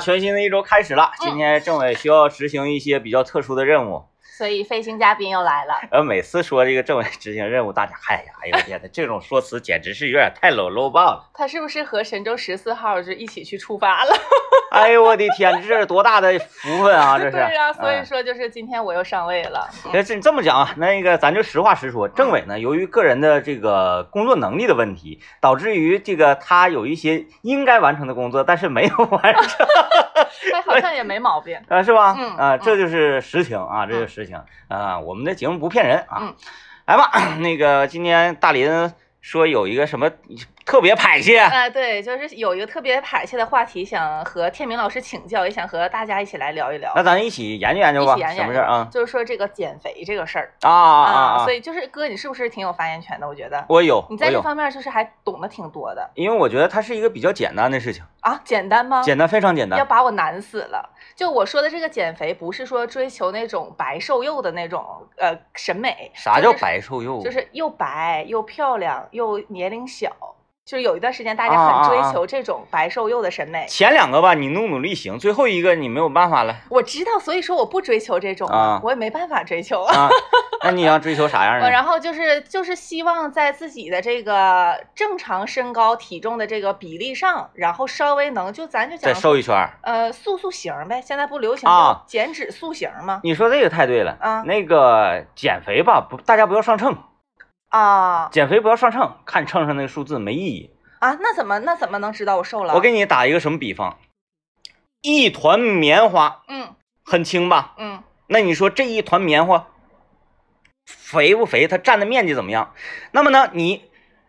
全新的一周开始了，今天政委需要执行一些比较特殊的任务。所以飞行嘉宾又来了。呃，每次说这个政委执行任务，大家哎呀，哎呦我天呐，这种说辞简直是有点太 low low 爆了。他是不是和神舟十四号就一起去出发了？哎呦我的天，这是多大的福分啊！这是。对呀、所以说就是今天我又上位了。那这这么讲啊，那个咱就实话实说，政委呢，由于个人的这个工作能力的问题，导致于这个他有一些应该完成的工作，但是没有完成。哎，好像也没毛病。啊，是吧？嗯啊，嗯这就是实情啊，这就是实情啊。我们的节目不骗人啊。嗯来吧，那个今天大林说有一个什么特别排泄，哎、对，就是有一个特别排泄的话题，想和天明老师请教，也想和大家一起来聊一聊。那咱一起研究研究吧，一起研究什么事儿啊？就是说这个减肥这个事儿啊啊啊啊！所以就是哥，你是不是挺有发言权的？我觉得我有，你在，这方面就是还懂得挺多的因为我觉得它是一个比较简单的事情，啊。简单吗？简单非常简单要。把我难死了。就我说的这个减肥，不是说追求那种白瘦幼的那种呃审美。啥叫白瘦幼？就是又白又漂亮又年龄小，就是有一段时间大啊家很追求这种白瘦幼的审美。前两个吧，你努努力行，最后一个你没有办法了我知道，所以说我不追求这种啊我也没办法追求啊。啊。那你要追求啥样呃的？然后就是就是希望在自己的这个正常身高体重的这个比例上，然后稍微能就咱就再讲瘦一圈儿。呃塑塑形呗，现在不流行啊减脂塑形吗？你说这个太对了啊那个减肥吧，不，大家不要上秤，啊减肥不要上秤，看秤上那个数字没意义。啊，那怎么那怎么能知道我瘦了？我给你打一个什么比方？一团棉花嗯很轻吧？嗯那你说这一团棉花肥不肥？它占的面积怎么样？那么呢，你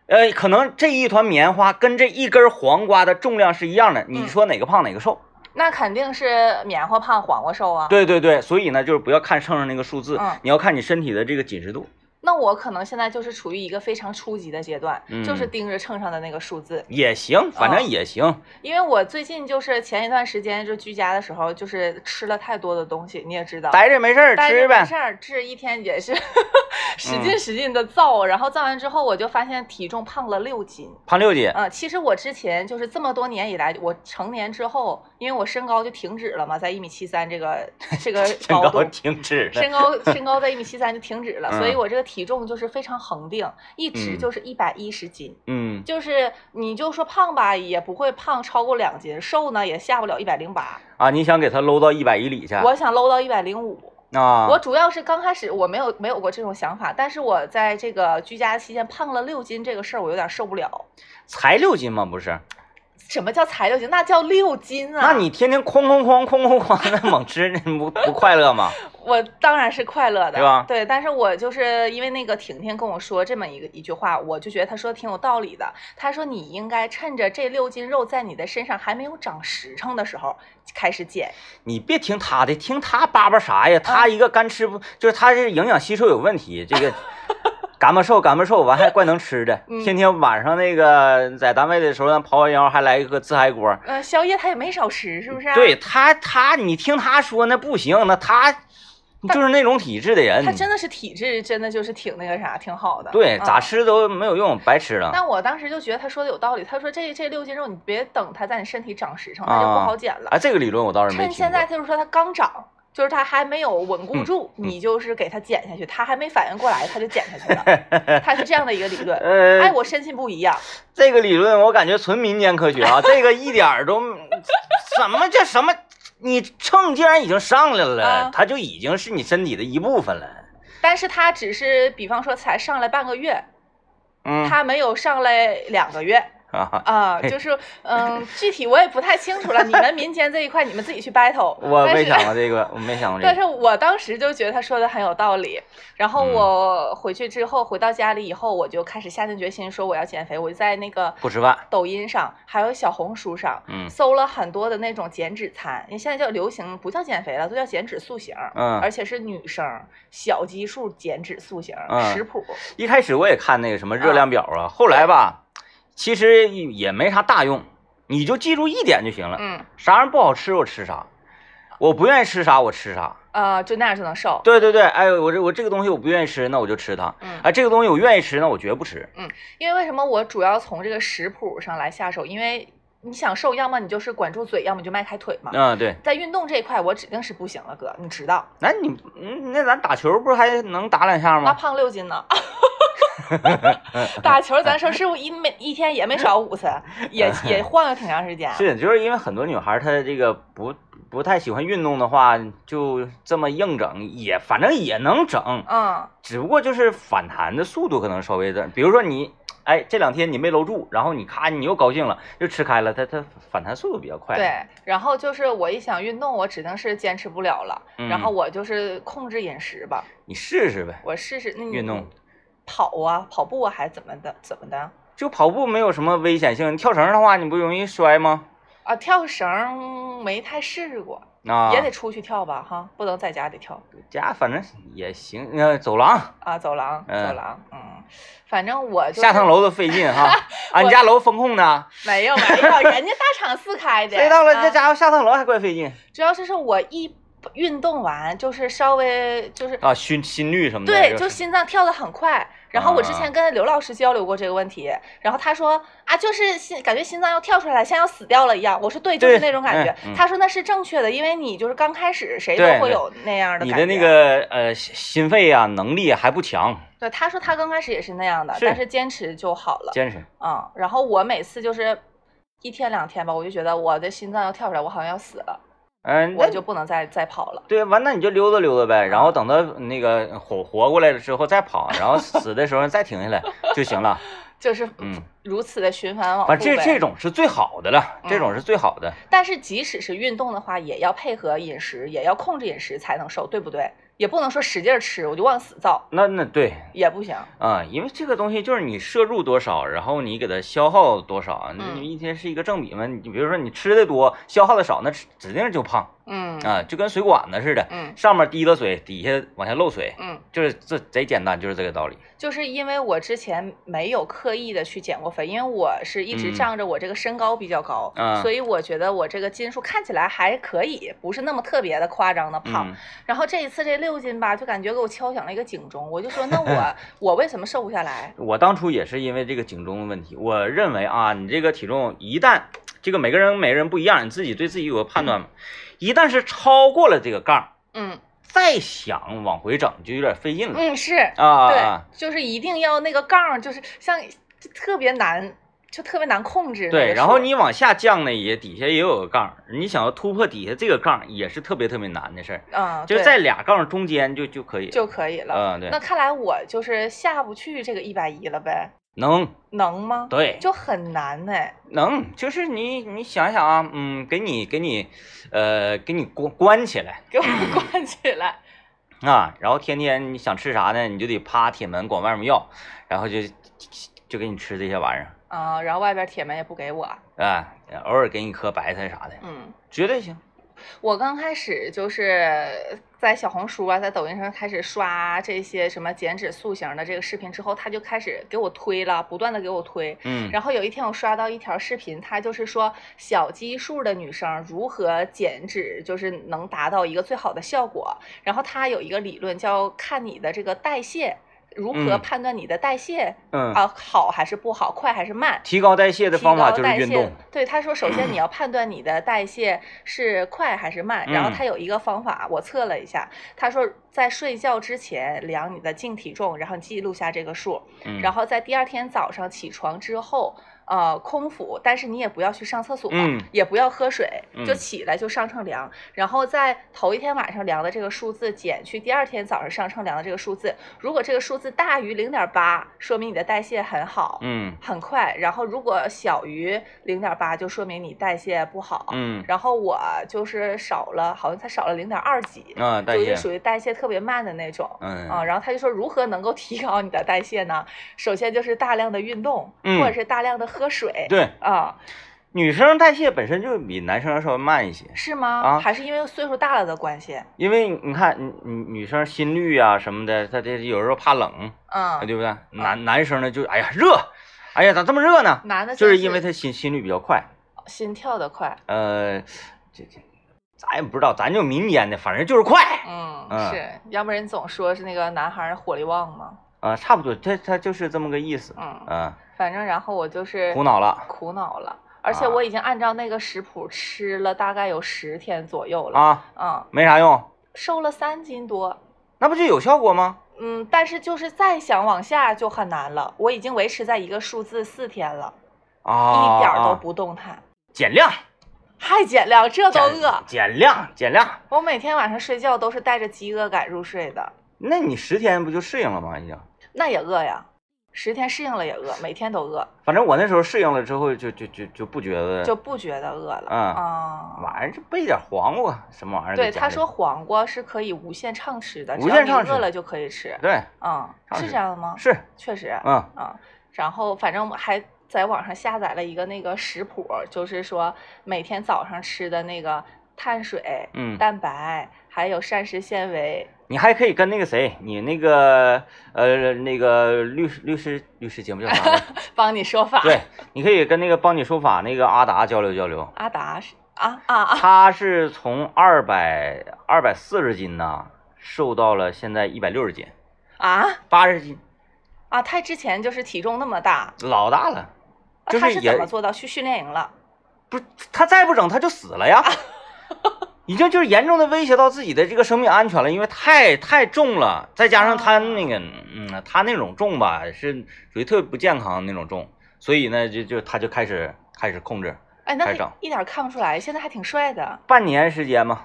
呃，可能这一团棉花跟这一根黄瓜的重量是一样的，你嗯说哪个胖哪个瘦？那肯定是棉花胖，黄瓜瘦啊。对对对，所以呢，就是不要看秤上那个数字，嗯你要看你身体的这个紧实度。那我可能现在就是处于一个非常初级的阶段，嗯就是盯着秤上的那个数字。也行，反正哦也行。因为我最近就是前一段时间就居家的时候，就是吃了太多的东西，你也知道。待着没事儿吃呗。没事儿，这一天也是使劲使劲的造，然后造完之后，我就发现体重胖了六斤。胖六斤，嗯，其实我之前就是这么多年以来，我成年之后，因为我身高就停止了嘛，在一米七三这个这个 身高高度，停止了。身高身高在一米七三就停止了，嗯所以我这个体重就是非常恒定，一直嗯就是一百一十斤。嗯，就是你就说胖吧，也不会胖超过两斤；瘦呢，也下不了一百零八。啊，你想给他搂到一百一里去？我想搂到一百零五。啊，我主要是刚开始我没有没有过这种想法，但是我在这个居家期间胖了六斤这个事儿，我有点受不了。才六斤吗？不是？什么叫才六斤？那叫六斤啊！那你天天哐哐哐哐哐哐的猛吃，你不不快乐吗？我当然是快乐的，对吧对，但是我就是因为那个婷婷跟我说这么一个一句话，我就觉得她说的挺有道理的。她说你应该趁着这六斤肉在你的身上还没有长实诚的时候开始减。你别听她的，听她叭叭啥呀？她一个干吃不，就是她这营养吸收有问题，这个干巴瘦干巴瘦，完还 怪能吃的，嗯天天晚上那个在单位的时候，咱刨完腰还来一个自嗨锅。呃，宵夜他也没少吃，是不是、啊？对，他他，你听他说那不行，那他就是那种体质的人，他真的是体质，真的就是挺那个啥，挺好的。对，咋嗯吃都没有用，白吃了。但我当时就觉得他说的有道理，他说这这六斤肉你别等他在你身体长实诚，那就不好减了。啊，这个理论我倒是没听趁现在就说他刚长，就是他还没有稳固嗯住，你就是给他减下去，他还没反应过来，他就减下去了。他是这样的一个理论。呃，哎，我深信不疑啊、这个理论我感觉纯民间科学啊，这个一点儿都什么叫什么？你秤既然已经上来了，啊它就已经是你身体的一部分了。但是它只是比方说才上来半个月，嗯它没有上来两个月。啊，啊，就是嗯，具体我也不太清楚了。你们民间这一块，你们自己去 battle。我没想过这个，我没想过这个但。是我当时就觉得他说的很有道理，然后嗯我回去之后，回到家里以后，我就开始下定决心说我要减肥。我就在那个不吃饭抖音上，还有小红书上，嗯搜了很多的那种减脂餐。因为现在叫流行，不叫减肥了，都叫减脂塑形，嗯而且是女生小基数减脂塑形、嗯食谱。一开始我也看那个什么热量表啊，后来吧，其实也没啥大用，你就记住一点就行了。嗯，啥玩意儿不好吃我吃啥，我不愿意吃啥我吃啥。呃，就那样就能瘦。对对对，哎，我这我这个东西我不愿意吃，那我就吃它。嗯哎，这个东西我愿意吃，那我绝不吃。嗯因为为什么我主要从这个食谱上来下手？因为你想瘦，要么你就是管住嘴，要么你就迈开腿嘛。嗯，对，在运动这一块，我指定是不行了，哥，你知道？那你嗯，那咱打球不是还能打两下吗？那胖六斤呢？打球，咱说是不是一每一天也没少五次，也也晃悠挺长时间。是，就是因为很多女孩她这个不不太喜欢运动的话，就这么硬整也反正也能整，嗯，只不过就是反弹的速度可能稍微的，比如说你。哎，这两天你没搂住，然后你咔，你又高兴了，又吃开了，它它反弹速度比较快。对，然后就是我一想运动，我指定是坚持不了了，嗯然后我就是控制饮食吧，你试试呗，我试试那你运动跑啊，跑步啊，还怎么的怎么的就跑步没有什么危险性，你跳绳的话，你不容易摔吗？啊？跳绳没太试过，啊，也得出去跳吧，哈，不能在家里跳家反正也行，呃，走廊啊，走廊嗯走廊，嗯，反正我就是下趟楼都费劲哈。俺家楼风控呢，没有没有，人家大厂四开的，谁到了啊这家伙下趟楼还怪费劲主要是是我一运动完，就是稍微就是啊，心心率什么的。对，就心脏跳的很快。然后我之啊前跟刘老师交流过这个问题，然后他说啊，就是心感觉心脏要跳出来，像要死掉了一样。我说对，就是那种感觉。他说那是正确的，因为你就是刚开始谁都会有那样的感觉。你的那个呃心心肺啊能力还不强，对，他说他刚开始也是那样的，是但是坚持就好了。坚持。嗯，然后我每次就是一天两天吧，我就觉得我的心脏要跳出来，我好像要死了，嗯，我那就不能再再跑了。对，完那你就溜达溜达呗，然后等到那个活活过来了之后再跑，然后死的时候再停下来就行了。就是嗯如此的循环往复反正这这种是最好的了，这种嗯是最好的。但是即使是运动的话，也要配合饮食，也要控制饮食才能瘦，对不对？也不能说使劲吃，我就往死造，那那对也不行。啊、因为这个东西就是你摄入多少，然后你给它消耗多少，嗯你一天是一个正比嘛。你比如说你吃的多，消耗的少，那指指定就胖嗯啊，就跟水管子似的，嗯上面滴了水，底下往下漏水，嗯，就是这贼简单，就是这个道理。就是因为我之前没有刻意的去减过肥，因为我是一直嗯仗着我这个身高比较高，嗯所以我觉得我这个斤数看起来还可以，不是那么特别的夸张的胖。嗯，然后这一次这六斤吧，就感觉给我敲响了一个警钟，我就说那我 我为什么瘦不下来？我当初也是因为这个警钟的问题，我认为啊，你这个体重一旦这个每个人每个人不一样，你自己对自己有个判断嘛。一旦是超过了这个杠，嗯再想往回整就有点费劲了嗯是，啊。对啊，就是一定要那个杠，就是像就特别难，就特别难控制对，然后你往下降呢，也底下也有个杠，你想要突破底下这个杠，也是特别特别难的事儿，嗯，就在俩杠中间就就可以。就可以了。嗯，对那，看来我就是下不去这个一百一了呗？能，能吗？对，就很难哎。能，就是你你想想啊，嗯，给你给你，呃，给你关关起来给我关起来。啊，然后天天你想吃啥呢，你就得趴铁门管外面要，然后就就给你吃这些玩意儿啊、然后外边铁门也不给我。啊，偶尔给你颗白菜啥的，嗯，绝对行。我刚开始就是在小红书啊，在抖音上开始刷这些什么减脂塑形的这个视频之后，他就开始给我推了，不断的给我推。嗯，然后有一天我刷到一条视频，他就是说小基数的女生如何减脂，就是能达到一个最好的效果。然后他有一个理论叫看你的这个代谢，如何嗯判断你的代谢、嗯，啊好还是不好，快还是慢。提高代谢的方法就是运动。对，他说，首先你要判断你的代谢是快还是慢，然后嗯他有一个方法，我测了一下，他说在睡觉之前量你的净体重，然后记录下这个数，嗯，然后在第二天早上起床之后，呃，空腹，但是你也不要去上厕所，嗯也不要喝水，就嗯起来就上称量，然后在头一天晚上量的这个数字减去第二天早上上称量的这个数字，如果这个数字大于零点八，说明你的代谢很好，嗯很快，然后如果小于零点八，就说明你代谢不好。嗯然后我就是少了，好像才少了零点二几，啊，代谢就是属于代谢特别慢的那种。嗯啊，然后他就说如何能够提高你的代谢呢？首先就是大量的运动，嗯或者是大量的喝水。对，啊，女生代谢本身就比男生要稍微慢一些，是吗？啊还是因为岁数大了的关系？因为你看，女女女生心率啊什么的，她这有时候怕冷，嗯，对不对？男男生呢就哎呀热，哎呀咋这么热呢？男的就是因为他心心率比较快，心跳的快。呃，这这咱也不知道，咱就民间的，反正就是快嗯，嗯是，要不然总说是那个男孩火力旺嘛。啊，差不多，他他就是这么个意思，嗯，嗯，反正然后我就是苦恼了，苦恼了。而且啊我已经按照那个食谱吃了大概有十天左右了，啊，嗯，没啥用，瘦了三斤多。那不就有效果吗？嗯，但是就是再想往下就很难了。我已经维持在一个数字四天了，啊，一点儿都啊不动弹，减量，还减量，这都饿。减量，减量。我每天晚上睡觉都是带着饥饿感入睡的，那你十天不就适应了吗？已经。那也饿呀。十天适应了也饿，每天都饿，反正我那时候适应了之后就，就就就不觉得就不觉得饿了。嗯啊，晚上就备点黄瓜什么玩意儿。对，他说黄瓜是可以无限畅吃的，无只要你限畅吃饿了就可以吃。对，嗯，是这样的吗？是，确实。嗯嗯，然后反正我还在网上下载了一个那个食谱，就是说每天早上吃的那个碳水、嗯，蛋白还有膳食纤维。你还可以跟那个谁，你那个呃那个律师律师律师节目叫啥？帮你说法。对，你可以跟那个帮你说法那个阿达交流交流。阿达是啊啊啊！他是从二百二百四十斤呢，瘦到了现在一百六十斤，啊八十斤，啊！他之前就是体重那么大，老大了。啊他是怎么做到去训练营了？不是他再不整他就死了呀，已经就是严重的威胁到自己的这个生命安全了，因为太太重了，再加上他那个嗯，他那种重吧是属于特别不健康的那种重，所以呢就就他就开始开始控制，哎，那整他一点看不出来，现在还挺帅的，半年时间嘛，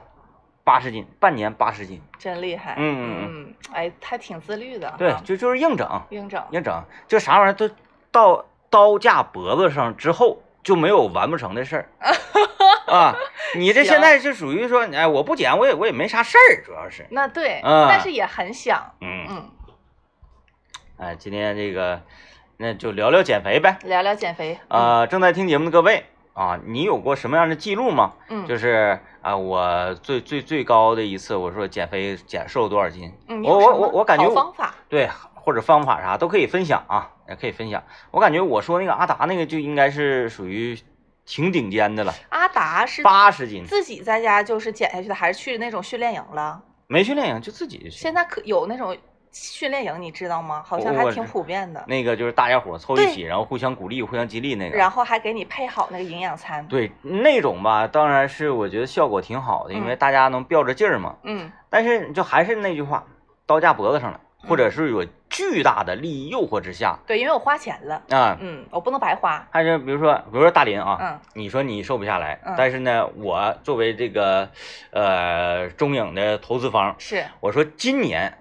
八十斤，半年八十斤，真厉害。嗯嗯嗯，哎，他挺自律的。对，就就是硬整硬整。硬整，就啥玩意儿都到刀架脖子上之后就没有完不成的事儿 啊！你这现在是属于说，哎，我不减我也我也没啥事儿，主要是，那对，嗯但是也很想。嗯，嗯，哎，今天这个那就聊聊减肥呗。聊聊减肥。呃，正在听节目的各位啊，你有过什么样的记录吗？嗯，就是啊，我最最最高的一次，我说减肥减瘦了多少斤？嗯，我我我我感觉我方法。对，或者方法啥都可以分享啊，也可以分享。我感觉我说那个阿达那个就应该是属于挺顶尖的了，阿达是八十斤，自己在家就是减下去的，还是去那种训练营了？没训练营就自己去。现在可有那种训练营，你知道吗？好像还挺普遍的。那个就是大家伙凑一起，然后互相鼓励、互相激励那个。然后还给你配好那个营养餐。对那种吧，当然是我觉得效果挺好的，因为嗯大家能吊着劲儿嘛。嗯，但是就还是那句话，刀架脖子上了，或者是有巨大的利益诱惑之下对，因为我花钱了，啊，嗯，我不能白花。还是比如说，比如说大林啊，嗯。你说你瘦不下来，嗯。但是呢，我作为这个呃中影的投资方，是，我说今年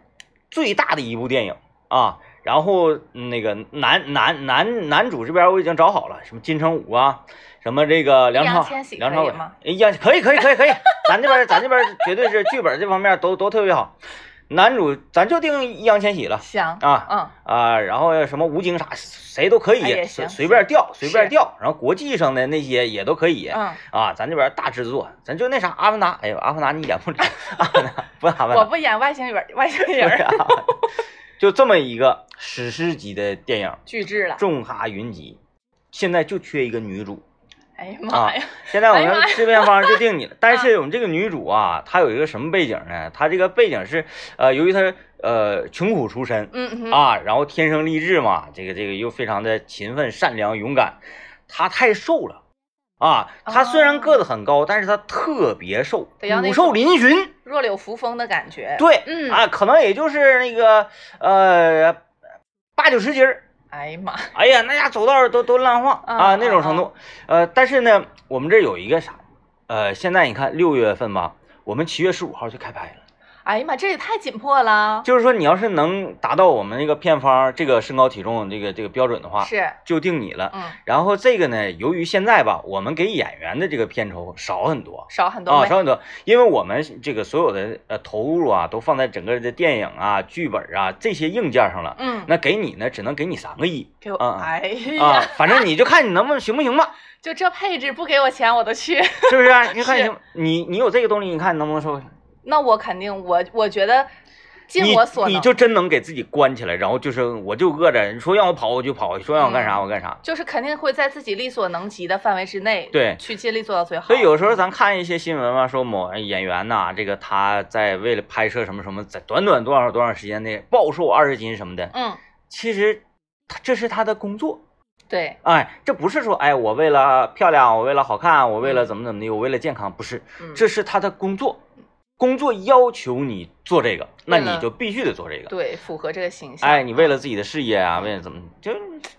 最大的一部电影啊，然后嗯那个男男男男主这边我已经找好了，什么金城武啊，什么这个梁朝梁朝伟吗，哎呀，可以可以可以可以，咱这边咱这边绝对是剧本这方面都都特别好，男主咱就定易烊千玺了。行，啊嗯，啊，然后什么吴京啥谁都可以，哎随行随便调随便是。调，然后国际上的那些也都可以，嗯，啊，咱这边大制作，咱就那啥阿凡达，哎呦阿凡达你演不了，阿凡达不阿凡达，我不演外星人，外星人 就这么一个史诗级的电影，巨制了。重哈云集，现在就缺一个女主。哎呀妈呀，现在我们制片方就定你了，但是我们这个女主啊，她有一个什么背景呢？她这个背景是，呃，由于她呃穷苦出身，嗯嗯，啊，然后天生丽质嘛，这个这个又非常的勤奋、善良、勇敢。她太瘦了啊，她虽然个子很高，但是她特别瘦，骨瘦嶙峋。弱柳扶风的感觉。，对，嗯啊，可能也就是那个呃八九十斤儿。哎呀妈，哎呀，那家走道都都烂晃嗯啊，那种嗯程度。呃，但是呢，我们这有一个啥？呃，现在你看六月份吧，我们七月十五号就开拍了。哎呀妈，这也太紧迫了。就是说，你要是能达到我们那个片方这个身高体重这个这个标准的话，是，就定你了。嗯，然后这个呢，由于现在吧，我们给演员的这个片酬少很多啊，少很多啊少很多，因为我们这个所有的呃投入啊，都放在整个的电影啊、剧本啊这些硬件上了。嗯，那给你呢，只能给你三个亿给我，嗯嗯哎啊，，反正你就看你能不能行不行吧，就这配置不给我钱我都去。是不是？你看是行，你你有这个动力，你看你能不能瘦下来？那我肯定，我我觉得尽我所能，你就真能给自己关起来，然后就是我就饿着，你说让我跑我就跑，说让我干啥嗯我干啥。就是肯定会在自己力所能及的范围之内，对去尽力做到最好。所以有时候咱看一些新闻嘛，说某演员呐，这个他在为了拍摄什么什么，在短短多少多长时间内暴瘦二十斤什么的，嗯，其实他这是他的工作对，哎，这不是说哎我为了漂亮，我为了好看，我为了怎么怎么的，我为了健康，不是，嗯，这是他的工作，工作要求你做这个，那你就必须得做这个。对符合这个形象。哎，你为了。自己的事业啊，为了怎么就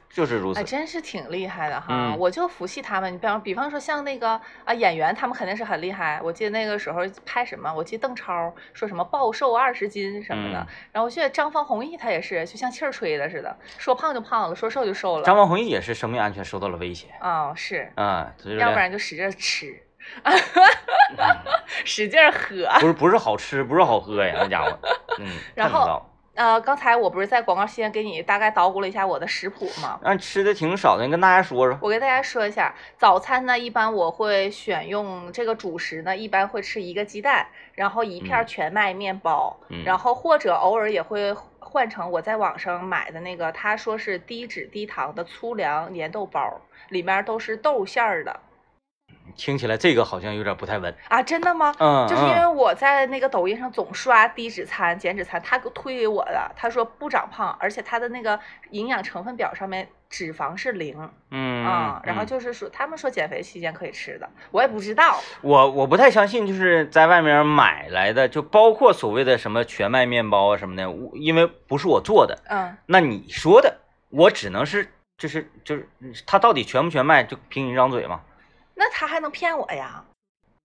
就是如此哎，。真是挺厉害的哈！嗯我就服气他们。你比方比方说像那个啊演员，他们肯定是很厉害。我记得那个时候拍什么，我记得邓超说什么暴瘦二十斤什么的。嗯然后我记得张方弘毅他也是，就像气儿吹的似的，说胖就胖了，说瘦就瘦了。张方弘毅也是生命安全受到了威胁哦，是，啊，要不然就使劲吃，使劲喝。不是不是好吃，不是好喝呀，那家伙，嗯，然后呃，刚才我不是在广告期间给你大概捣鼓了一下我的食谱吗？那吃的挺少的，你跟大家说说。我跟大家说一下，早餐呢，一般我会选用这个主食呢，一般会吃一个鸡蛋，然后一片嗯全麦面包，嗯然后或者偶尔也会换成我在网上买的那个，他说是低脂低糖的粗粮粘豆包，里面都是豆馅儿的听起来这个好像有点不太稳。啊，真的吗？嗯，就是因为嗯我在那个抖音上总刷低脂餐、减脂餐，他给推给我的，他说不长胖，而且他的那个营养成分表上面脂肪是零嗯啊、然后嗯就是说他们说减肥期间可以吃的，我也不知道。我我不太相信，就是在外面买来的，就包括所谓的什么全麦面包啊什么的，因为不是我做的，嗯，那你说的，我只能是就是就是它到底全不全麦，就凭你一张嘴吗？那他还能骗我呀？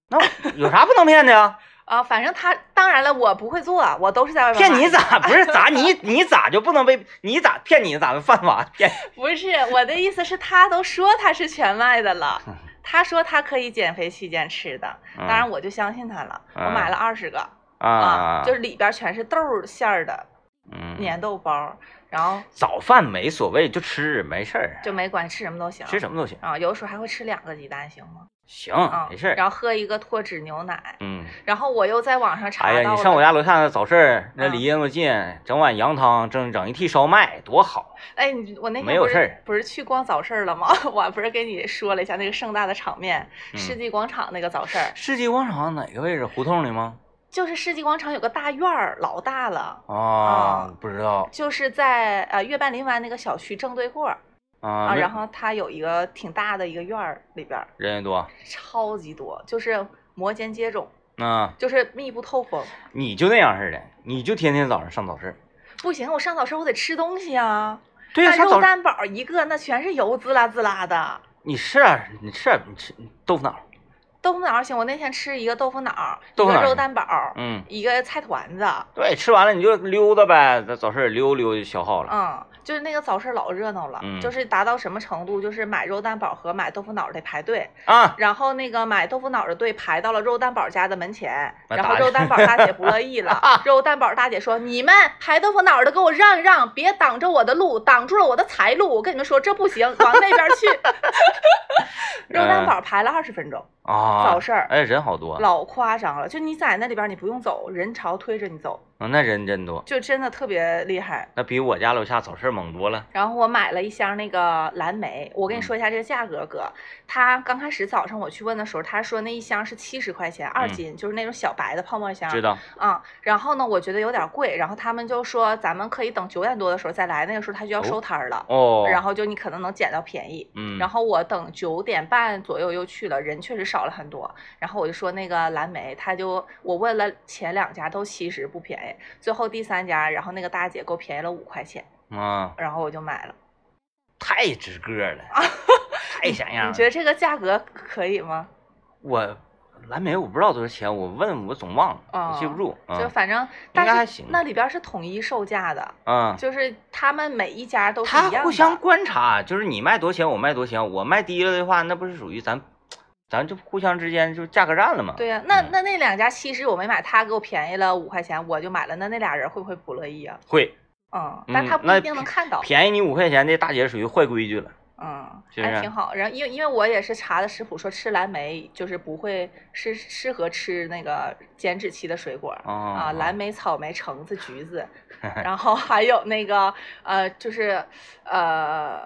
那有啥不能骗的呀？啊，反正他当然了，我不会做，我都是在外面骗你咋不是 咋你你咋就不能被你咋骗你咋犯法骗？不是我的意思是，他都说他是全麦的了，他说他可以减肥期间吃的，当然我就相信他了。我嗯买了二十个啊，就是里边全是豆馅儿的嗯粘豆包，然后早饭没所谓，就吃没事儿，就没管吃什么都行。吃什么都行，啊，有的时候还会吃两个鸡蛋，行吗？行啊，没事儿。然后喝一个脱脂牛奶，嗯，然后我又在网上查哎呀。你上我家楼下那早市儿，那嗯离那么近，整碗羊汤，整整一屉烧麦，多好。哎，你我那天不是没有事儿不是去逛早市儿了吗？我不是跟你说了一下那个盛大的场面，嗯世纪广场那个早市儿，世纪广场哪个位置？胡同里吗？就是世纪广场有个大院儿，老大了，啊，不知道就是在呃月半林湾那个小区正对过儿啊。然后它有一个挺大的一个院儿，里边儿人也多超级多，就是摩肩接踵，啊，就是密不透风。你就那样似的，你就天天早上上早市。不行，我上早市我得吃东西啊。对呀、那肉蛋堡一个，那全是油滋啦滋啦的。你吃点儿，你吃点儿，你吃豆腐脑。豆腐脑儿行，我那天吃一个豆腐脑，豆腐脑一个肉蛋堡，嗯，一个菜团子。对，吃完了你就溜达呗，在早市溜溜就消耗了。嗯，就是那个早市老热闹了，嗯就是达到什么程度，就是买肉蛋堡和买豆腐脑儿得排队，啊，然后那个买豆腐脑儿的队排到了肉蛋堡家的门前，然后肉蛋堡大姐不乐意了，肉蛋堡大姐说：“你们排豆腐脑儿的给我让一让，别挡着我的路，挡住了我的财路。我跟你们说这不行，往那边去。”肉蛋堡排了二十分钟，啊，早市儿哎，人好多，老夸张了。就你在那里边儿你不用走，人潮推着你走，嗯那人真多，就真的特别厉害。那比我家楼下早市猛多了。然后我买了一箱那个蓝莓，我跟你嗯说一下这个价格，哥。他刚开始早上我去问的时候，他说那一箱是七十块钱二嗯斤，就是那种小白的泡沫箱。知道，啊、然后呢，我觉得有点贵，然后他们就说咱们可以等九点多的时候再来，那个时候他就要收摊儿了，哦，然后就你可能能捡到便宜。嗯，然后我等九点半左右又去了，人确实少了很多。然后我就说那个蓝莓，他就我问了前两家都其实不便宜，最后第三家，然后那个大姐给我便宜了五块钱，啊，然后我就买了。太值个儿了，太像样了。你觉得这个价格可以吗？我蓝莓我不知道多少钱，我问我总忘了，我记不住。嗯就反正，但是该还行那里边是统一售价的，嗯，就是他们每一家都是一样的。他互相观察，就是你卖多少钱，我卖多少钱，我卖低了的话，那不是属于咱，咱就互相之间就价格战了嘛？对呀、那嗯那那两家其实我没买，他给我便宜了五块钱，我就买了。那那俩人会不会不乐意啊？会嗯，但他不一定能看到。便宜你五块钱的大姐属于坏规矩了。嗯，还挺好。然后因为因为我也是查的食谱，说吃蓝莓就是不会是适合吃那个减脂期的水果。哦啊，蓝莓、草莓、橙子、橘子，然后还有那个呃，就是呃，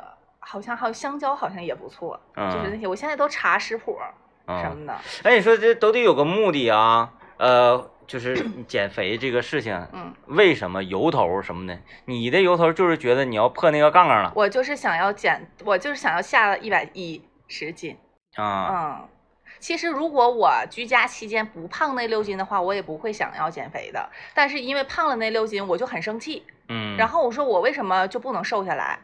好像还有香蕉，好像也不错，就是那嗯些。我现在都查食谱什嗯，么的。哎，你说这都得有个目的啊。呃，就是 减肥这个事情，嗯，为什么由头什么的？你的由头就是觉得你要破那个杠杠了我就是想要减，我就是想要下一百一十斤。啊？嗯，其实如果我居家期间不胖那六斤的话，我也不会想要减肥的。但是因为胖了那六斤，我就很生气。嗯，然后我说我为什么就不能瘦下来？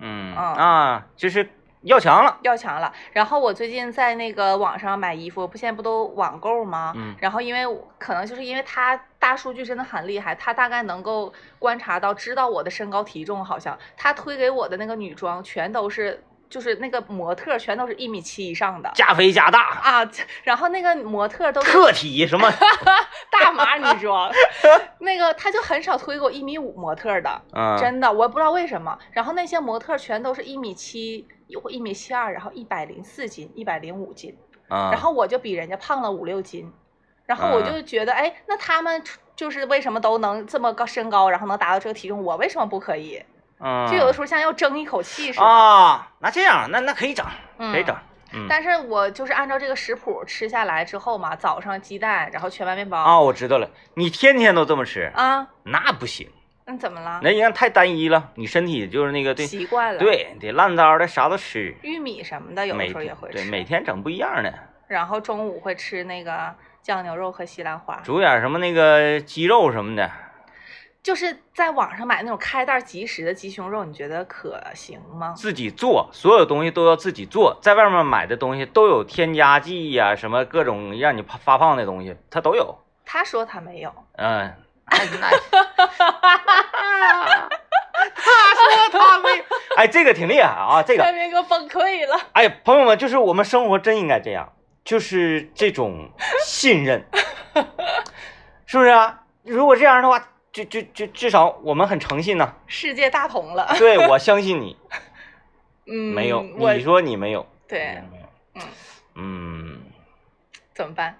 嗯嗯啊，就是要强了。要强了。然后我最近在那个网上买衣服，不现在不都网购吗？嗯然后因为可能就是因为它大数据真的很厉害，它大概能够观察到知道我的身高体重，好像它推给我的那个女装全都是就是那个模特全都是一米七以上的。加肥加大，啊，然后那个模特都是特体什么？大码女装，那个他就很少推给我一米五模特的，嗯，真的，我也不知道为什么。然后那些模特全都是一米七或一米七二，然后一百零四斤、一百零五斤，嗯，然后我就比人家胖了五六斤，然后我就觉得，哎，那他们就是为什么都能这么高身高，然后能达到这个体重，我为什么不可以？嗯，就有的时候像要争一口气似的。啊，那这样，那那可以整，嗯可以整。嗯但是我就是按照这个食谱吃下来之后嘛，早上鸡蛋，然后全麦面包啊，我知道了，你天天都这么吃，啊，那不行，那怎么了？那应该太单一了，你身体就是那个对习惯了。，对得烂糟的啥都吃，玉米什么的有的时候也会吃。对每天整不一样的，然后中午会吃那个酱牛肉和西兰花，煮点什么那个鸡肉什么的，就是在网上买那种开袋即食的鸡胸肉，你觉得可行吗？自己做，所有东西都要自己做，在外面买的东西都有添加剂呀、什么各种让你发发胖的东西，它都有。他说他没有，嗯，那那，他说他没，哎，这个挺厉害啊，这个天明哥崩溃了。哎，朋友们，就是我们生活真应该这样，就是这种信任，是不是啊？如果这样的话，就就就至少我们很诚信呐、世界大同了。对我相信你，嗯，没有，你说你没有，对，嗯嗯，嗯，怎么办？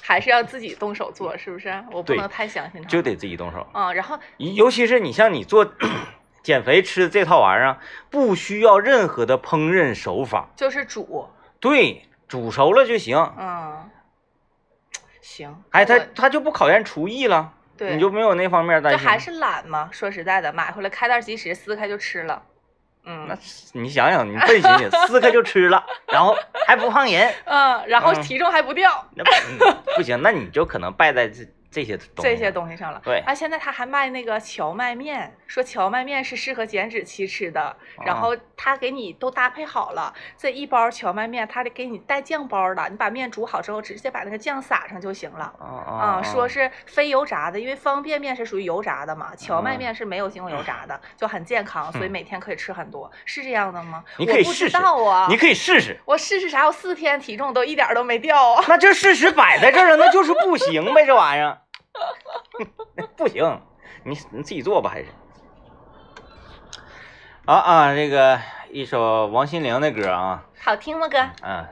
还是要自己动手做，是不是？我不能太相信他。就得自己动手。嗯，然后尤其是你像你做 减肥吃的这套玩意儿啊，不需要任何的烹饪手法，就是煮，对，煮熟了就行。嗯，行。哎，他他就不考验厨艺了，对，你就没有那方面担心。就还是懒嘛。说实在的，买回来开袋即食，撕开就吃了。嗯那你想想，你笨寻寻，撕开就吃了，然后还不胖人，嗯，然后嗯体重还不掉，那不行，那你就可能败在这这些东西这些上东西上了。对啊，现在他还卖那个荞麦面，说荞麦面是适合减脂期吃的，然啊后他给你都搭配好了，这一包荞麦面他得给你带酱包的，你把面煮好之后，直接把那个酱撒上就行了。啊啊、说是非油炸的，因为方便面是属于油炸的嘛，荞麦嗯面是没有经过油炸的，就很健康，所以每天可以吃很多，是这样的吗？你可不知试试道啊，你可以试试，我试试啥？我四天体重都一点都没掉啊！那这事实摆在这儿了，那就是不行呗，这玩意儿 不行，你你自己做吧，还是。啊啊，这个一首王心凌的歌啊，好听吗，哥？嗯，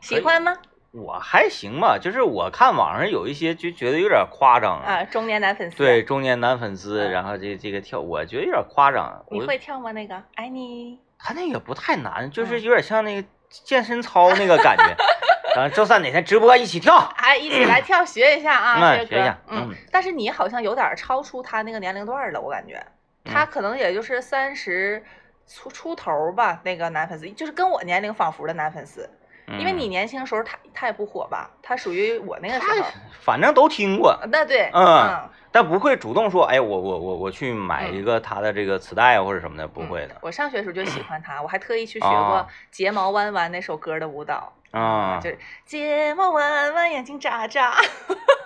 喜欢吗？我还行吧，就是我看网上有一些就觉得有点夸张，啊，中年男粉丝。对，中年男粉丝，嗯然后这这个跳，我觉得有点夸张。你会跳吗？那个爱你。他那个不太难，就是嗯有点像那个健身操那个感觉。等周三哪天直播一起跳？哎，一起来跳，学一下啊，嗯这个。学一下嗯嗯，但是你好像有点超出他那个年龄段了，我感觉他可能也就是三十出出头吧，那个男粉丝，就是跟我年龄仿佛的男粉丝。因为你嗯年轻的时候他他也不火吧，他属于我那个时候。反正都听过，那对，嗯但不会主动说，哎，我我我我去买嗯一个他的这个磁带啊或者什么的，不会的。我上学时候就喜欢他，我还特意去 学过啊《睫毛弯弯》那首歌的舞蹈。啊，就是睫毛弯弯，眼睛眨眨，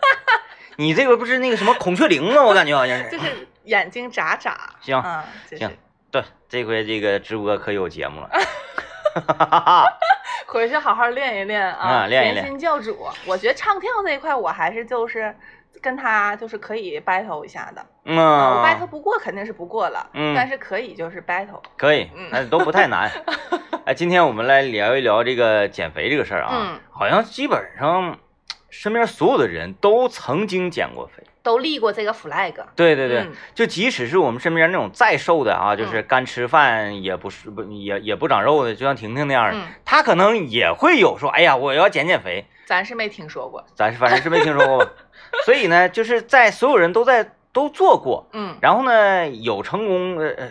你这个不是那个什么孔雀翎吗？我感觉好像是。就是是 眼睛眨眨。行行对，这回这个直播可有节目了。回去好好练一练啊，啊练一练甜心教主。我觉得唱跳这一块，我还是就是跟他就是可以 battle 一下的。嗯，啊，我 battle 不过肯定是不过了，嗯但是可以就是 battle。可以嗯，那都不太难。哎，今天我们来聊一聊这个减肥这个事儿啊，嗯好像基本上身边所有的人都曾经减过肥。都立过这个 flag。对对对，嗯就即使是我们身边那种再瘦的啊，就是嗯干吃饭也不是不也也不长肉的，就像婷婷那样的，嗯，她可能也会有说，哎呀，我要减减肥。咱是没听说过。咱是反正是没听说过吧。所以呢，就是在所有人都在都做过，嗯然后呢有成功呃呃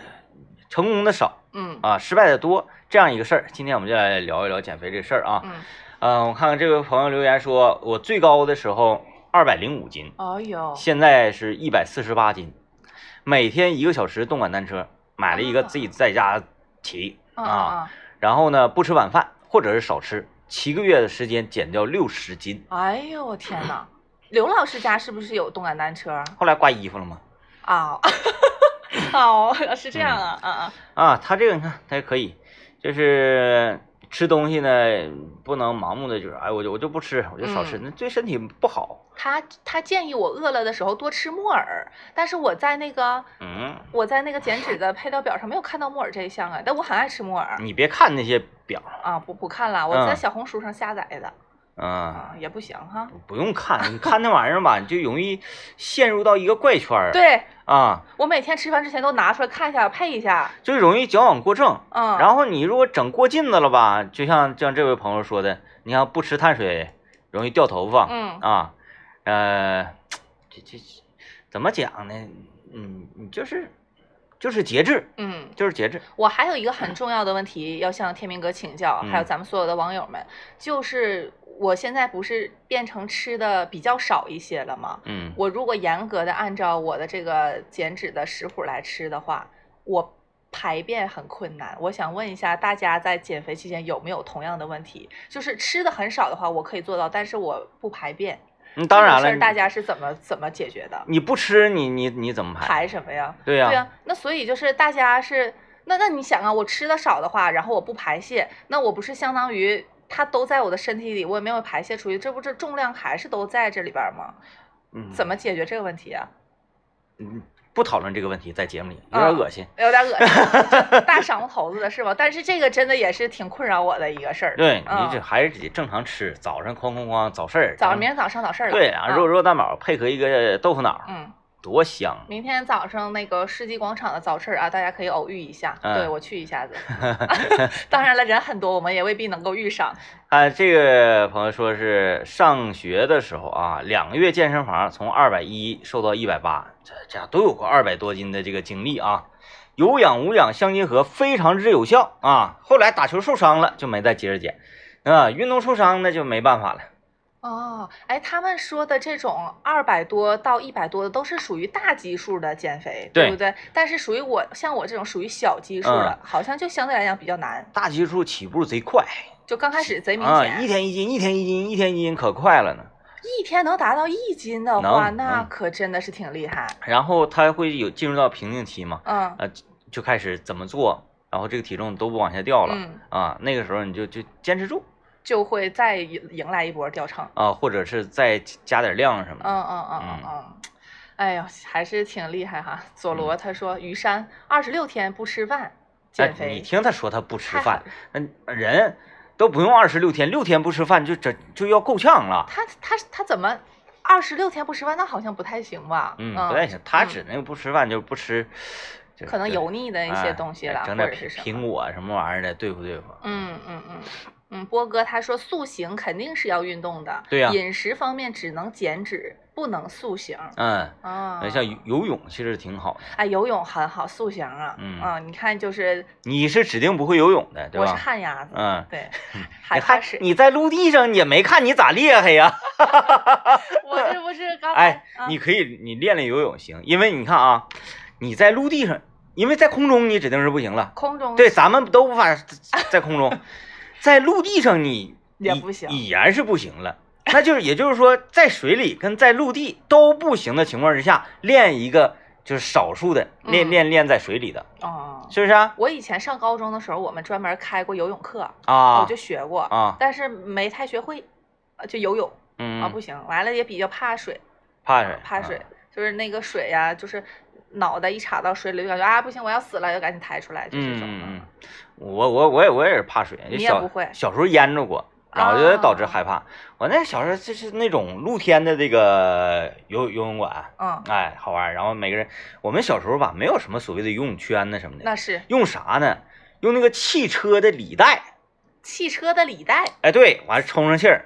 成功的少嗯啊，失败的多这样一个事儿。今天我们就来聊一聊减肥这事儿啊。嗯，嗯、我看看这位朋友留言说，我最高的时候二百零五斤，哦呦，现在是一百四十八斤，每天一个小时动感单车，买了一个自己在家骑嗯啊，嗯然后呢不吃晚饭或者是少吃，七个月的时间减掉六十斤。嗯，哎呦我天哪！刘老师家是不是有动感单车后来挂衣服了吗？啊？哦，是这样啊，啊啊，啊，他这个你看，他也可以，就是吃东西呢，不能盲目的就是，哎，我就我就不吃，我就少吃，嗯。那对身体不好。他他建议我饿了的时候多吃木耳，但是我在那个嗯，我在那个减脂的配料表上没有看到木耳这一项啊，但我很爱吃木耳。你别看那些表，啊，不不看了，我在嗯。小红书上下载的。嗯，啊，也不行哈。不用看，你看那玩意儿吧，你就容易陷入到一个怪圈儿。对啊，我每天吃饭之前都拿出来看一下，配一下，就容易矫枉过正。嗯，然后你如果整过劲的了吧，就像像这位朋友说的，你要不吃碳水容易掉头发，嗯啊，呃，这这怎么讲呢？嗯，你就是就是节制，嗯，就是节制。我还有一个很重要的问题要向天明哥请教，还有嗯咱们所有的网友们，就是我现在不是变成吃的比较少一些了吗？嗯我如果严格的按照我的这个减脂的食谱来吃的话，我排便很困难。我想问一下大家，在减肥期间有没有同样的问题？就是吃的很少的话，我可以做到，但是我不排便。嗯，当然了，大家是怎么怎么解决的？你不吃你你你怎么排？排什么呀？对呀、对呀、那所以就是大家是那那你想啊，我吃的少的话，然后我不排泄，那我不是相当于它都在我的身体里，我也没有排泄出去，这不这重量还是都在这里边吗？嗯，怎么解决这个问题啊？嗯不讨论这个问题，在节目里有点嗯恶心。有点恶心，大晌午头子的是吧？但是这个真的也是挺困扰我的一个事儿。对嗯你这还是得正常吃，早上哐哐哐早市儿，早明天早上早事儿了。对啊，嗯肉肉蛋堡配合一个豆腐脑，嗯，多香。明天早上那个世纪广场的早市啊，大家可以偶遇一下。嗯对我去一下子。当然了，人很多，我们也未必能够遇上。啊，这个朋友说是上学的时候啊，两个月健身房从二百一瘦到一百八，这这样都有过二百多斤的这个经历啊。有氧无氧相结合非常之有效啊。后来打球受伤了，就没再接着减啊。运动受伤那就没办法了。哦，哎，他们说的这种二百多到一百多的都是属于大基数的减肥，对不对？但是属于我像我这种属于小基数的，好像就相对来讲比较难，大基数起步贼快就刚开始贼明啊，显。一天一斤，一天一斤，一天一斤可快了呢。一天能达到一斤的话，那可真的是挺厉害。然后他会有进入到瓶颈期嘛，嗯呃，就开始怎么做，然后这个体重都不往下掉了、嗯，啊。那个时候你就就坚持住就会再迎迎来一波掉秤。啊，或者是再加点量什么的。嗯嗯嗯嗯嗯。哎呦，还是挺厉害哈！佐罗他说，于山二十六天不吃饭减哎，肥，你听他说他不吃饭，那人都不用二十六天，六天不吃饭就这就要够呛了。他他他怎么二十六天不吃饭？那好像不太行吧？嗯，不太行，他指那个不吃饭就是不吃，可能油腻的一些哎东西了，哎整点。苹果什么玩意儿的对付对付。嗯嗯嗯嗯，波哥他说塑形肯定是要运动的，对呀饮食方面只能减脂，不能塑形嗯，啊。那像游游泳其实挺好的，哎，游泳很好，塑形啊，嗯啊，你看就是你是指定不会游泳的，对吧我是？旱鸭子，嗯，对，你害怕看水。你在陆地上也没看你咋厉害呀。我这不是 刚才哎，啊你可以你练练游泳行，因为你看啊，你在陆地上，因为在空中你指定是不行了。空中对，咱们都无法 在空中，在陆地上你也不行已然是不行了。那就是也就是说，在水里跟在陆地都不行的情况之下，练一个就是少数的练嗯练练在水里的，哦。是不是啊？我以前上高中的时候，我们专门开过游泳课，啊我就学过，啊，但是没太学会，呃就游泳啊嗯，不行，完了也比较怕水，怕水，怕水啊，就是那个水呀、就是脑袋一插到水里就感觉啊不行，我要死了，就赶紧抬出来，就这种。我我我也我也是怕水，小你也不会小时候淹着过，然后就导致啊害怕。我那小时候就是那种露天的这个游游泳馆，嗯，哎，好玩。然后每个人，我们小时候吧，没有什么所谓的游泳圈呐什么的，那是用啥呢？用那个汽车的里带，汽车的里带，哎，对，完了充上气儿，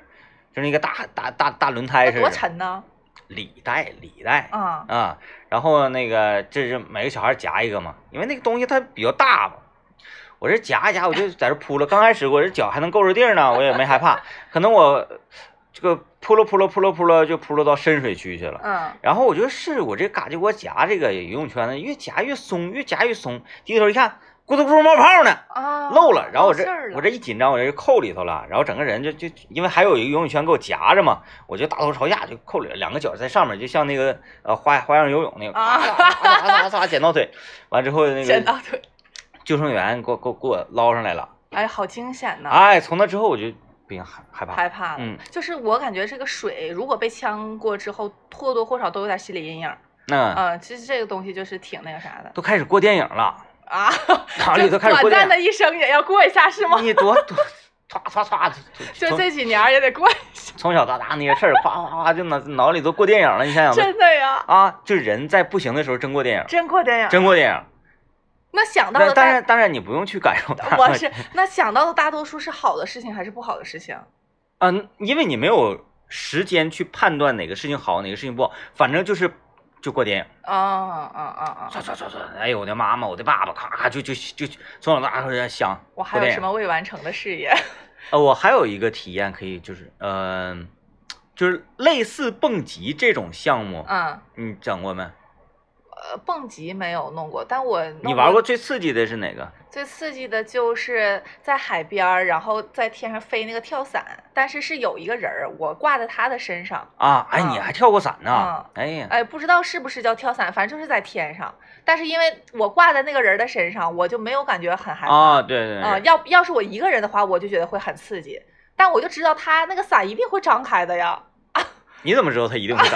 就是那个大大大大轮胎那多似的，沉呢？履带履带啊啊，然后那个这是每个小孩夹一个嘛，因为那个东西它比较大嘛。我这夹一夹，我就在这扑了。刚开始我这脚还能够着地儿呢，我也没害怕。可能我这个扑了扑了扑了扑了，就扑了到深水区去了。嗯然后我就试试我这嘎就给我夹这个游泳圈呢，越夹越松，越夹越松。低头一看，咕嘟咕嘟冒泡呢，啊，漏了。然后我这我这一紧张，我这扣里头了，然后整个人就就因为还有一个游泳圈给我夹着嘛，我就大头朝下就扣里了，两个脚在上面，就像那个呃花花样游泳那个，啊咵咵咵咵咵剪刀腿，完之后那个剪刀腿，救生员给我给我给我捞上来了。哎，好惊险呐！哎，从那之后我就不行害害怕，害怕了，嗯就是我感觉这个水如果被呛过之后，或多或少都有点心理阴影。那嗯，其实这个东西就是挺那个啥的都开始过电影了，啊，厂里头开始短过电影暂的一生也要过一下是吗？你多多唰唰唰，就这几年也得过一下，从小到大那些事儿，哗哗哗就脑脑里都过电影了。你想想吧，真的呀，啊，就人在不行的时候真过电影，真过电影。真过电影。那想到的但当然，当然你不用去感受它。我是那想到的大多数是好的事情还是不好的事情？嗯，因为你没有时间去判断哪个事情好，哪个事情不好，反正就是就过电影，啊啊啊啊！唰唰唰唰，哎呦我的妈妈，我的爸爸，咔咔就就就从小到大都在想。我还有什么未完成的事业？呃，我还有一个体验可以，就是嗯、就是类似蹦极这种项目，嗯，你整过没？呃，蹦极没有弄过，但我你玩过最刺激的是哪个？最刺激的就是在海边儿，然后在天上飞那个跳伞，但是是有一个人儿，我挂在他的身上，啊，哎，啊你还跳过伞呢？啊哎呀，哎，不知道是不是叫跳伞，反正就是在天上。但是因为我挂在那个人的身上，我就没有感觉很害怕。啊，对对啊、对，要要是我一个人的话，我就觉得会很刺激。但我就知道他那个伞一定会张开的呀，你怎么知道他一定会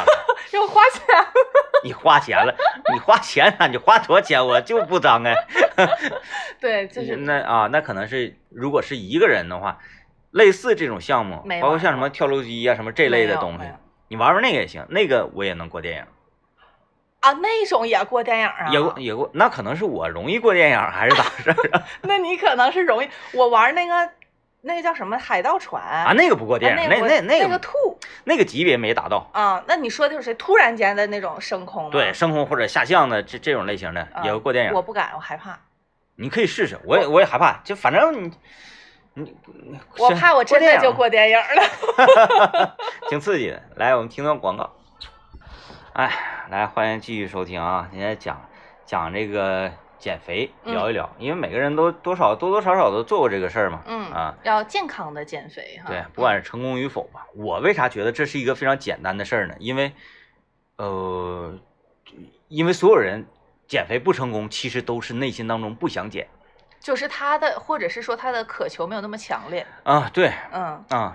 长？要花钱。你花钱了，你花钱了，你花多少钱我就不张开。对，就是那啊，那可能是如果是一个人的话，类似这种项目，包括像什么跳楼机啊、什么这类的东西你玩玩那个也行，那个我也能过电影，啊，那种也过电影啊？也过也过，那可能是我容易过电影还是咋回事？那你可能是容易，我玩那个那个叫什么海盗船啊，那个不过电影，那啊那那个那个吐那个级别没达到。啊，那你说的是谁？突然间的那种升空吗？对，升空或者下降的这这种类型的啊也会过电影我，不敢，我害怕，你可以试试，我也我也害怕，就反正你你我怕我真的就过电影了。挺刺激的。来，我们听段广告。哎，来，欢迎继续收听啊！今天讲讲这个减肥，嗯聊一聊，因为每个人都多少多多少少都做过这个事儿嘛。嗯啊，要健康的减肥哈。对，不管是成功与否吧，我为啥觉得这是一个非常简单的事儿呢？因为，呃，因为所有人减肥不成功，其实都是内心当中不想减就是他的，或者是说他的渴求没有那么强烈。啊。对嗯啊，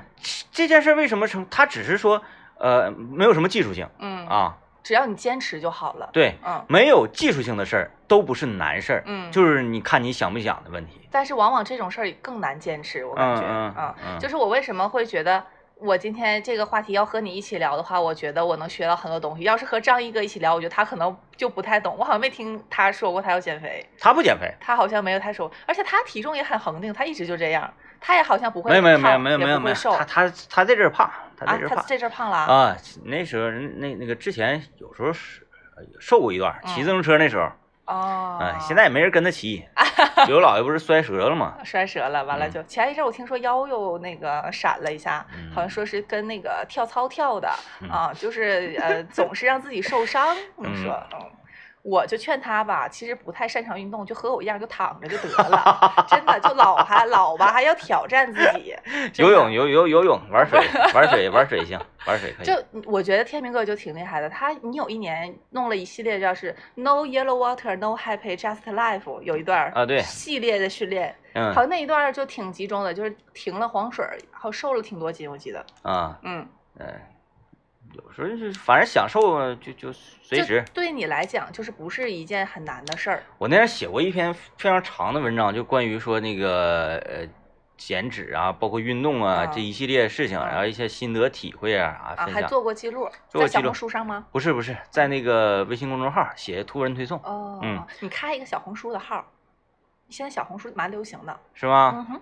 这件事儿为什么成？他只是说，呃，没有什么技术性嗯，啊。只要你坚持就好了。对，嗯没有技术性的事儿都不是难事儿，嗯，就是你看你想不想的问题。但是往往这种事儿更难坚持，我感觉嗯嗯就是我为什么会觉得我今天这个话题要和你一起聊的话，我觉得我能学到很多东西。要是和张一哥一起聊，我觉得他可能就不太懂。我好像没听他说过他要减肥，他不减肥，他好像没有太说，而且他体重也很恒定，他一直就这样，他也好像不会没有没有没有胖没有没有没有，也不会瘦他他他在这儿胖，他在啊，这儿胖他这阵儿胖了啊，啊。那时候那那个之前有时候是呃瘦过一段，骑自行车那时候，哦，哎，现在也没人跟他骑。刘老爷不是摔折了吗？摔折了，完了嗯就前一阵我听说腰又那个闪了一下，嗯好像说是跟那个跳操跳的嗯啊，就是呃总是让自己受伤。你说，嗯，我就劝他吧，其实不太擅长运动，就和我一样，就躺着就得了，真的就老还老吧，还要挑战自己。游泳游游游泳，玩水玩水玩水行，玩水可以。就我觉得天明哥就挺厉害的，他你有一年弄了一系列叫是 No Yellow Water No Happy Just Life 有一段啊对系列的训练，好嗯像那一段就挺集中的，就是停了黄水儿，好瘦了挺多斤，我记得。啊嗯，嗯，有时候就是反正享受就就随时。对你来讲，就是不是一件很难的事儿。我那天写过一篇非常长的文章，就关于说那个呃减脂啊，包括运动啊啊这一系列事情，啊然后一些心得体会啊啊啊，还。做过记录，在小做过记录红书上吗？不是不是，在那个微信公众号写图文推送哦，嗯你开一个小红书的号，现在小红书蛮流行的。是吗？嗯哼，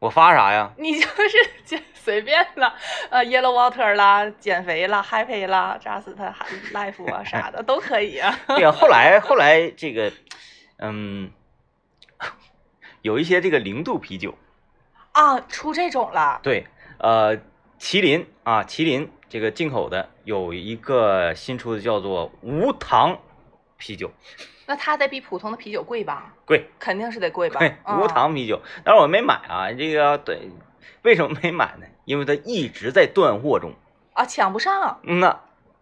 我发啥呀？你就是 减随便了，呃，Yellow Water 啦，减肥啦，Happy 啦，Just Life 啊啥的都可以啊。对 呀，后来后来这个，嗯，有一些这个零度啤酒，啊，出这种了，对，呃，麒麟啊，麒麟这个进口的有一个新出的叫做无糖啤酒，那它得比普通的啤酒贵吧？贵，肯定是得贵吧？无糖啤酒，但是我没买啊，这个对，为什么没买呢？因为它一直在断货中。啊，抢不上。嗯呐，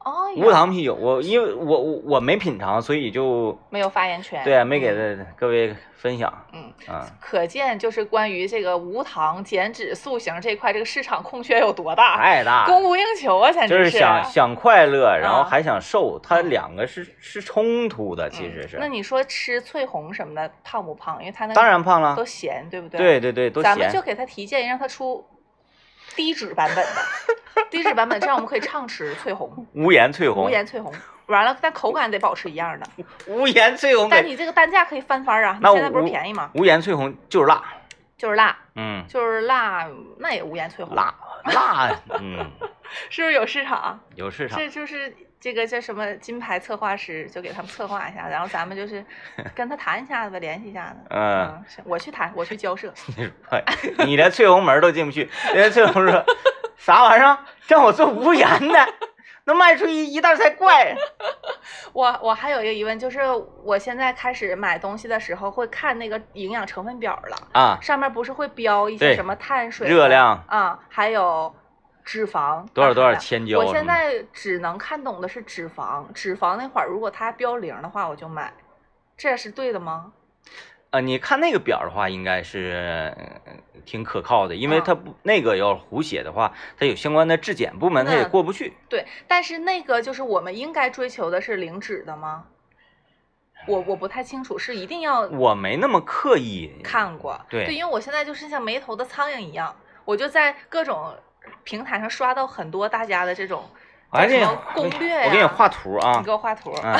哦，无糖啤酒，我因为我我我没品尝，所以就没有发言权。对啊，没给嗯各位分享。嗯，啊，可见就是关于这个无糖减脂塑形这块，这个市场空缺有多大，太大，供不应求啊，简直就是想想快乐，然后啊还想瘦，它两个是是冲突的，其实嗯是。那你说吃翠红什么的胖不胖？因为它那个当然胖了都，咸，对不对？对对对，都咸咱们就。给他提建议，让他出低脂版本的，低脂版本，这样我们可以畅吃 翠红、无盐翠红，无盐翠红。完了，但口感得保持一样的。无盐翠红但你这个单价可以翻番啊！你那现在不是便宜吗？无盐翠红就是辣，就是辣，嗯，就是辣，那也无盐翠红，辣辣，嗯，是不是有市场？有市场。这就是这个叫什么金牌策划师，就给他们策划一下，然后咱们就是 跟他谈一下子呗，联系一下子。嗯，行我去谈，我去交涉。哎你连翠红门都进不去，人家翠红说啥玩意儿？让我做无盐的，能卖出一一袋才怪。我我还有一个疑问，就是我现在开始买东西的时候会看那个营养成分表了，啊，上面不是会标一些什么碳水、热量啊，还有脂肪多少多少啊千焦我现在只能看懂的是脂肪，脂肪那会儿如果它标零的话，我就买，这是对的吗？呃，你看那个表的话，应该是呃挺可靠的，因为嗯它不那个要胡写的话，它有相关的质检部门，它也过不去。对，但是那个就是我们应该追求的是零脂的吗？我我不太清楚，是一定要我没那么刻意看过，对因为我现在就是像没头的苍蝇一样，我就在各种平台上刷到很多大家的这种我给你叫什么攻略呀、我给你画图啊你给，我画图，啊，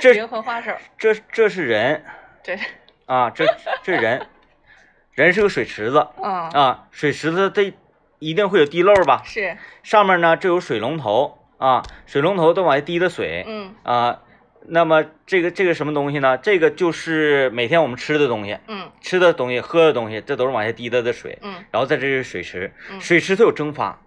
这灵魂画手，这这是人这啊，这这人，人是个水池子嗯啊，水池子它一定会有滴漏吧？是上面呢这有水龙头啊，水龙头都往下滴的水嗯啊。那么这个这个什么东西呢？这个就是每天我们吃的东西，嗯吃的东西、喝的东西，这都是往下滴答的水。嗯然后在这是水池，嗯水池它有蒸发，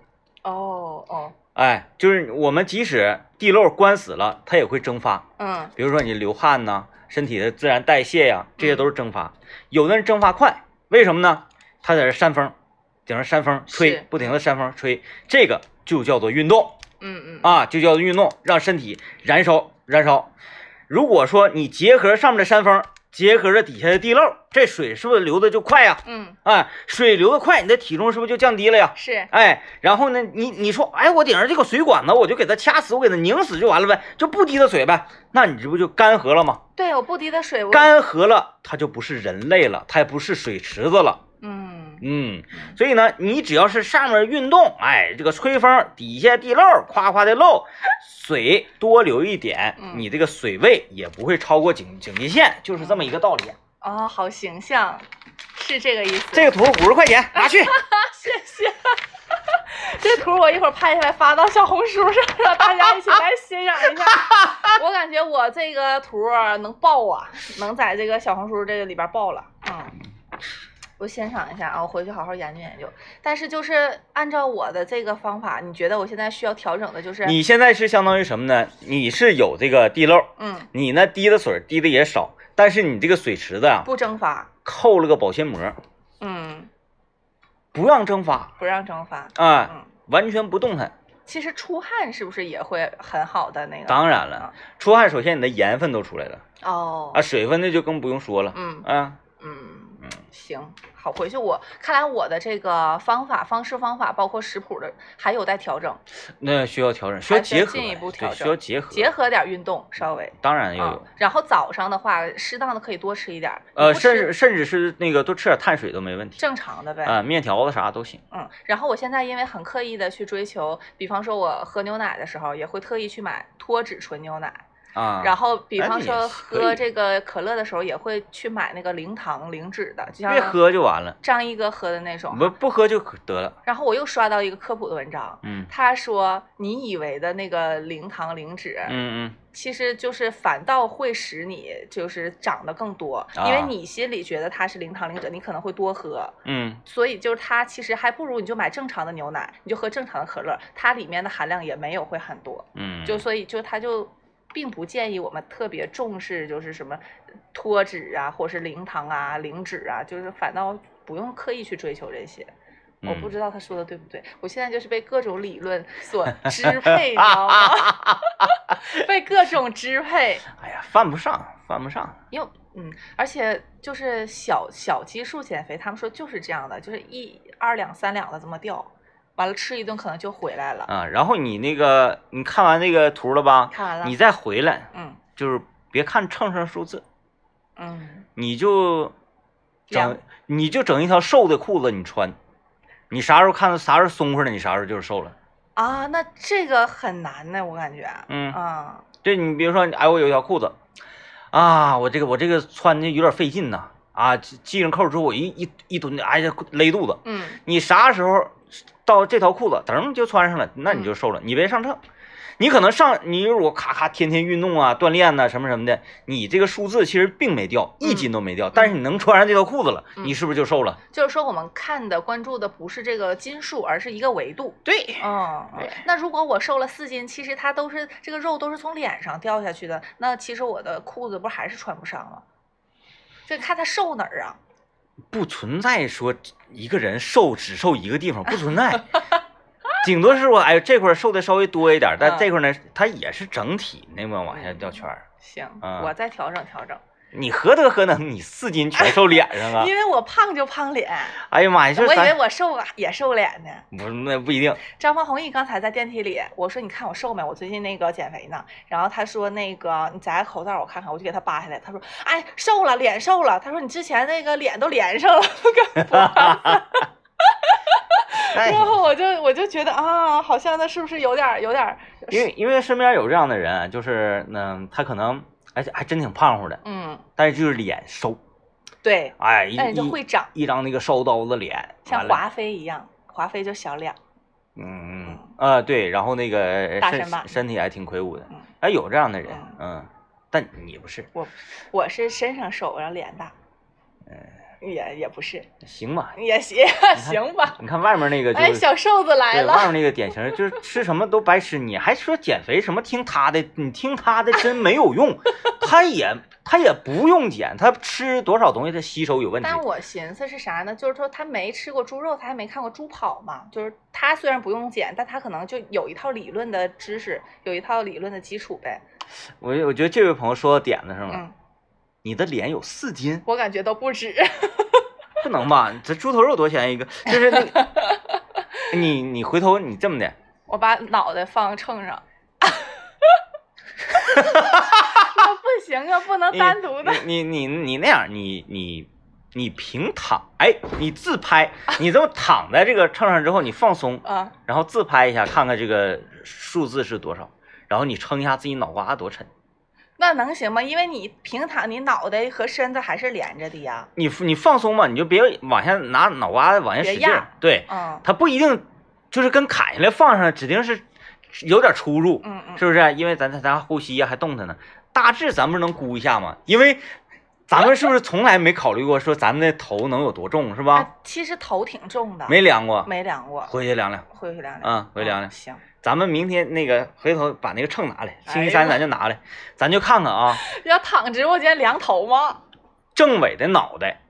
哦哦哎，就是我们即使地漏关死了，它也会蒸发。嗯比如说你流汗呐，身体的自然代谢呀，这些都是蒸发。有的人蒸发快，为什么呢？他在这扇风，顶上扇风吹，不停的扇风吹，这个就叫做运动嗯嗯啊，就叫运动，让身体燃烧燃烧。如果说你结合上面的山峰，结合着底下的地漏，这水是不是流的就快呀？嗯哎，水流的快，你的体重是不是就降低了呀？是哎，然后呢，你你说，哎，我顶上这个水管子，我就给它掐死，我给它拧死就完了呗，就不滴的水呗，那你这不就干涸了吗？对我不滴的水我干涸了，它就不是人类了，它也不是水池子了。嗯嗯，所以呢，你只要是上面运动，哎，这个吹风，底下地漏，夸夸的漏，水多留一点，嗯你这个水位也不会超过警警戒线，就是这么一个道理。哦好形象，是这个意思。这个图五十块钱，拿去。谢谢。这图我一会儿拍下来发到小红书上，让大家一起来欣赏一下。我感觉我这个图能爆啊，能在这个小红书这个里边爆了。嗯，我欣赏一下啊，我回去好好研究研究。但是就是按照我的这个方法，你觉得我现在需要调整的就是，你现在是相当于什么呢？你是有这个地漏，嗯，你呢滴的水滴的也少，但是你这个水池子啊不蒸发，扣了个保鲜膜，嗯，不让蒸发不让蒸发，啊，嗯。完全不动弹。其实出汗是不是也会很好的那个？当然了，出汗首先你的盐分都出来了哦啊，，水分那就更不用说了。嗯啊，嗯嗯，行，好，回去我看来我的这个方法、方式、方法，包括食谱的，还有待调整，那需要调整，需要结合，进一步调整，需要结合，结合点运动，稍微。当然要啊有，，然后早上的话，适当的可以多吃一点儿，呃，甚至甚至是那个多吃点碳水都没问题正常的呗。啊，面条子啥都行。嗯，然后我现在因为很刻意的去追求，比方说我喝牛奶的时候，也会特意去买脱脂纯牛奶，啊，然后比哎方说喝这个可乐的时候，也会去买那个零糖零脂的，就像别喝就完了，张一哥喝的那种。不不喝就可得了。然后我又刷到一个科普的文章，嗯他说你以为的那个零糖零脂，嗯其实就是反倒会使你就是长得更多，因为啊你心里觉得它是零糖零脂，你可能会多喝。嗯所以就是它其实还不如你就买正常的牛奶，你就喝正常的可乐，它里面的含量也没有会很多。嗯，就所以就它就并不建议我们特别重视就是什么脱脂啊，或是零糖啊、零脂啊，就是反倒不用刻意去追求这些。我不嗯知道他说的对不对，我现在就是被各种理论所支配，你知道吗？被各种支配，哎呀，犯不上，犯不上。因为嗯，而且就是小小基数减肥，他们说就是这样的，就是一二两三两的这么掉，完了吃一顿可能就回来了。啊，然后你那个，你看完那个图了吧？看完了，你再回来，嗯就是别看秤上数字，嗯，你就整，你就整一条瘦的裤子你穿，你啥时候看到啥时候松快了，你啥时候就是瘦了。啊，那这个很难呢，我感觉，嗯，啊，对你比如说，哎，我有一条裤子，啊，我这个我这个穿的有点费劲呐，啊，系系上扣之后，我一一一蹲，哎呀，勒肚子。嗯你啥时候到这条裤子，噔就穿上了，那你就瘦了。你别上秤，你可能上，你如果咔咔天天运动啊、锻炼呐、什么什么的，你这个数字其实并没掉，一斤都没掉，但是你能穿上这条裤子了，嗯你是不是就瘦了？就是说我们看的关注的不是这个斤数，而是一个维度。对，嗯，对那如果我瘦了四斤，其实它都是这个肉都是从脸上掉下去的，那其实我的裤子不还是穿不上吗？这看它瘦哪儿啊？不存在说一个人瘦只瘦一个地方，不存在。顶多是说，哎，这块儿瘦的稍微多一点，但嗯这块儿呢，它也是整体那么往下掉圈儿。行，嗯我再调整调整，你何德何能，你四斤全瘦脸上啊 因？为我胖就胖脸，哎呀妈呀，我以为我瘦啊也瘦脸呢。不是那不一定。张方宏毅刚才在电梯里，我说你看我瘦没？我最近那个减肥呢。然后他说那个你摘个口罩我看看，我就给他扒下来。他说哎瘦了，脸瘦了。他说你之前那个脸都连上了。哎然后我就我就觉得啊，好像那是不是有点有点，因为因为身边有这样的人，就是嗯，他可能而且还真挺胖乎的，嗯，但是就是脸瘦，对，哎，一但是就会长，一张那个瘦刀子脸，像华妃一样，华妃就小脸。嗯嗯啊对，然后那个身大身体还挺魁梧的嗯，哎，有这样的人，嗯，但你不是，我我是身上瘦，然后脸大，嗯也也不是，行吧？也行 行吧。你看外面那个就哎，是。小瘦子来了，外，面那个典型就是吃什么都白吃，你还说减肥什么听他的，你听他的真没有用，他也他也不用减，他吃多少东西他吸收有问题。但我寻思是啥呢？就是说他没吃过猪肉，他还没看过猪跑嘛。就是他虽然不用减，但他可能就有一套理论的知识，有一套理论的基础呗。我我觉得这位朋友说的点子上了，嗯，你的脸有四斤，我感觉都不止。不能吧？这猪头肉多少钱一个？就是那个，你你回头你这么的，我把脑袋放秤上。那不行啊，不能单独的。你你你你那样，你你你平躺，哎，你自拍，你这么躺在这个秤上之后，你放松，啊，然后自拍一下，看看这个数字是多少，然后你称一下自己脑瓜多沉。那能行吗？因为你平躺，你脑袋和身子还是连着的呀。你你放松嘛，你就别往下拿脑瓜子往下使劲儿，对，嗯它不一定就是跟砍下来放上，指定是有点出入，嗯嗯，是不是？因为咱咱咱呼吸呀、还动弹呢，大致咱们能估一下嘛？因为咱们是不是从来没考虑过说咱们的头能有多重，是吧？啊其实头挺重的，没量过，没量过，回去量量。回去量量。嗯回去量量嗯行，咱们明天那个回头把那个秤拿来，星期哎三咱就拿来，咱就看看啊，要躺直播间量头吗？政委的脑袋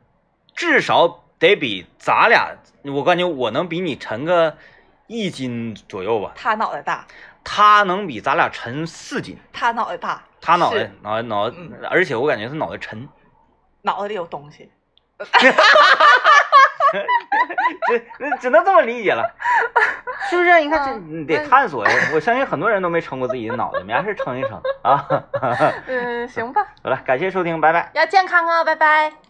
至少得比咱俩，我感觉我能比你沉个一斤左右吧，他脑袋大，他能比咱俩沉四斤，他脑袋大，他脑袋脑袋脑而且我感觉他脑袋沉，脑子里有东西。只只能这么理解了，是不是？你看这得探索呀，我相信很多人都没撑过自己的脑袋，没啥事撑一撑啊。嗯，行吧，好了，感谢收听，拜拜。要健康哦，拜拜。